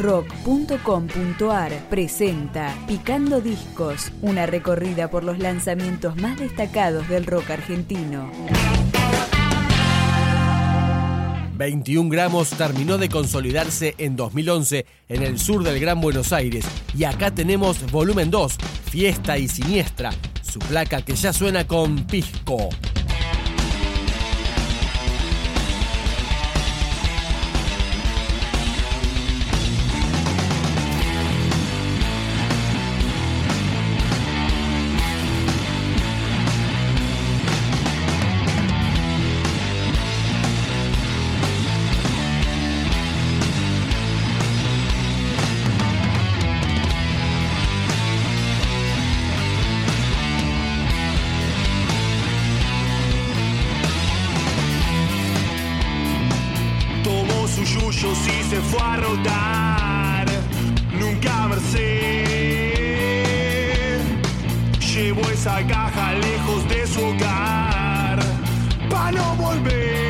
rock.com.ar presenta Picando Discos, una recorrida por los lanzamientos más destacados del rock argentino. 21 gramos terminó de consolidarse en 2011 en el sur del Gran Buenos Aires y acá tenemos volumen 2, Fiesta y Siniestra, su placa que ya suena con Pisco. Esa caja lejos de su hogar, para no volver.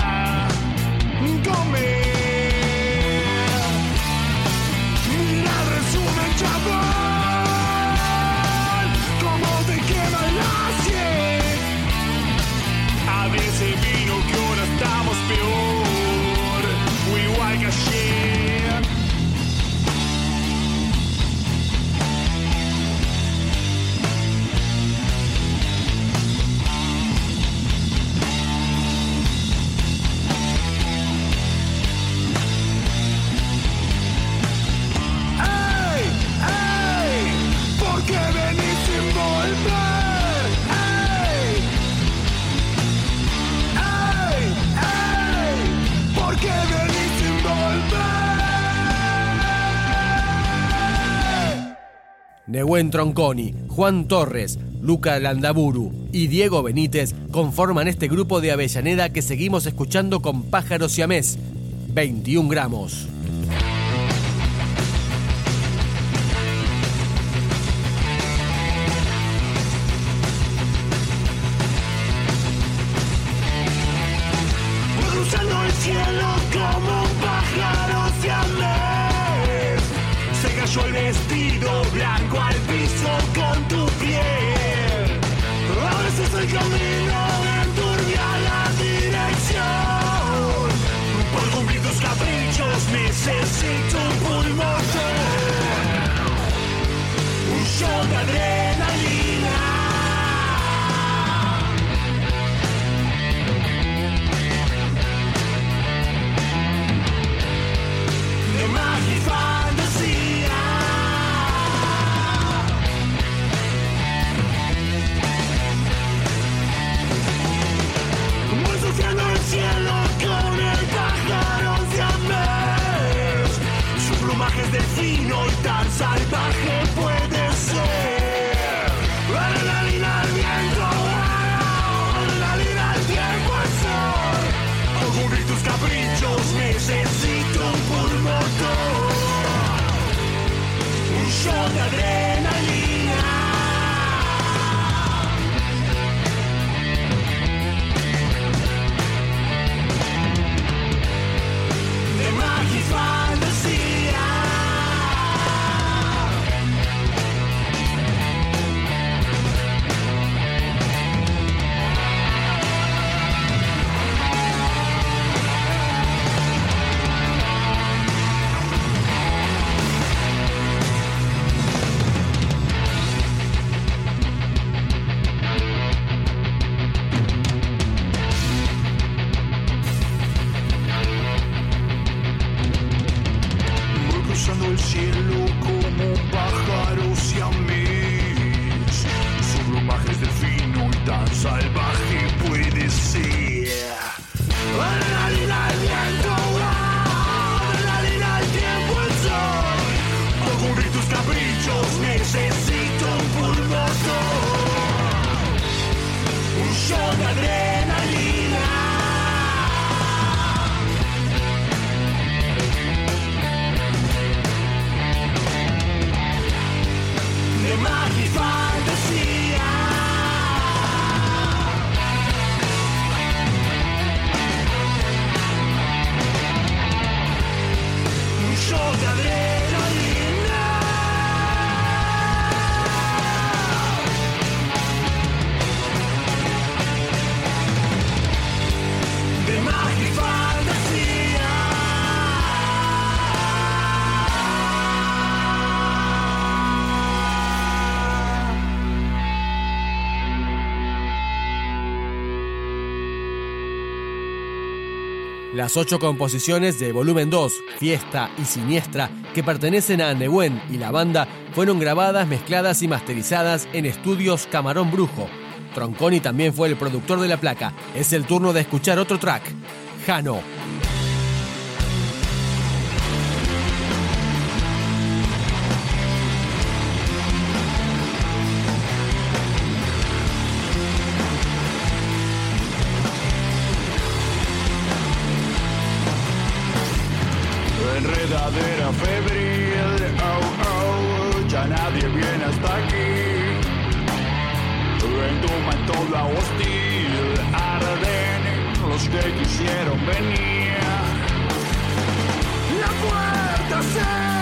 Nehuen Tronconi, Juan Torres, Luca Landaburu y Diego Benítez conforman este grupo de Avellaneda que seguimos escuchando con Pájaros y Amés. 21 gramos. Salvaje puede Cruzando el cielo como un pájaro siamés. Su plumaje es delfino y tan salvaje puede ser. Adrenalina al viento, adrenalina al tiempo, el sol. Cumplir tus caprichos necesito un pulmotor. Un shot de adrenalina. Las ocho composiciones de Volumen 2, Fiesta y Siniestra, que pertenecen a Nehuen y la banda, fueron grabadas, mezcladas y masterizadas en estudios Camarón Brujo. Tronconi también fue el productor de la placa. Es el turno de escuchar otro track, Jano. Enredadera febril, oh oh, ya nadie viene hasta aquí. En tu mantola hostil arden los que quisieron venir. La puerta se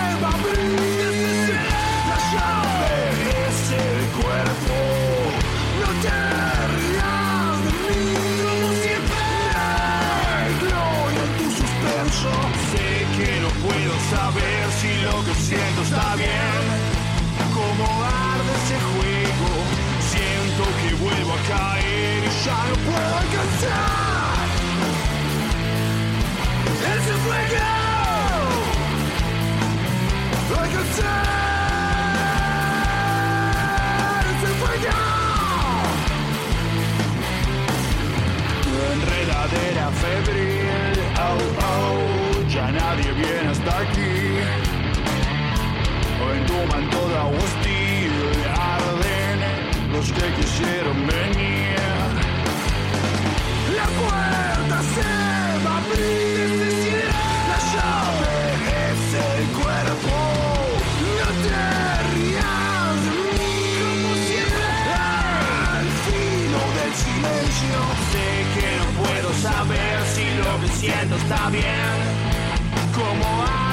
viene hasta aquí. En tu mantoda hostil arden los que quisieron venir. La puerta se va a abrir, la llave es el cuerpo. No te rías de como siempre. Al filo del silencio. Sé que no puedo saber si lo que siento está bien.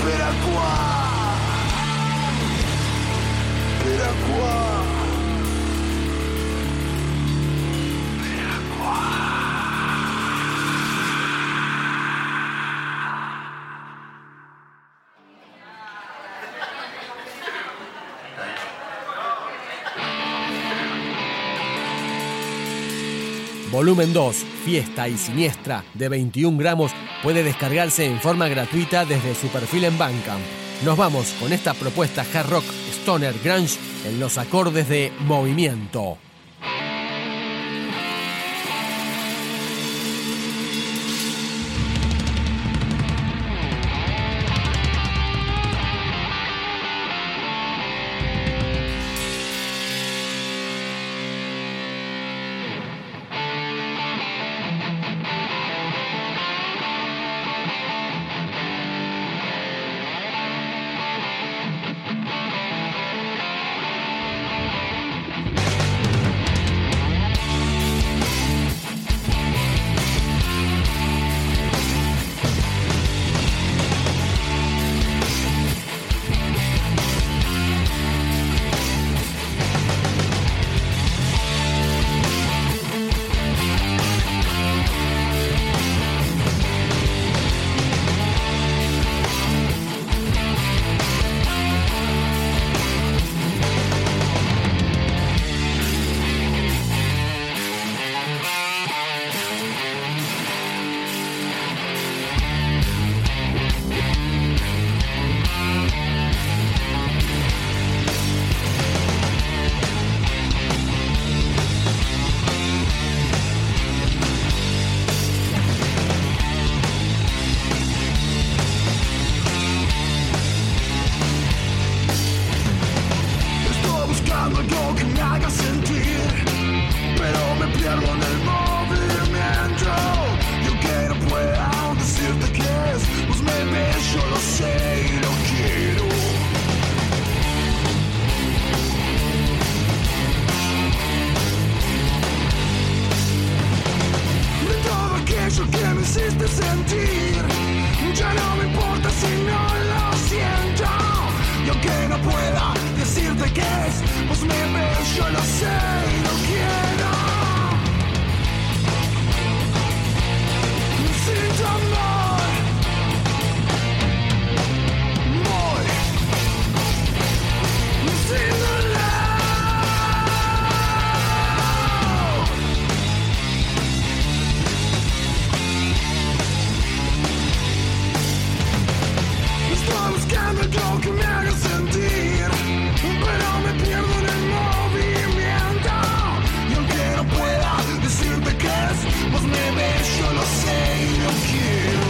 Piraquá Piraquá Volumen 2, Fiesta y Siniestra, de 21 gramos, puede descargarse en forma gratuita desde su perfil en Bandcamp. Nos vamos con esta propuesta hard rock, stoner, grunge en los acordes de movimiento. Decirte que es, io lo sei, lo chiudo.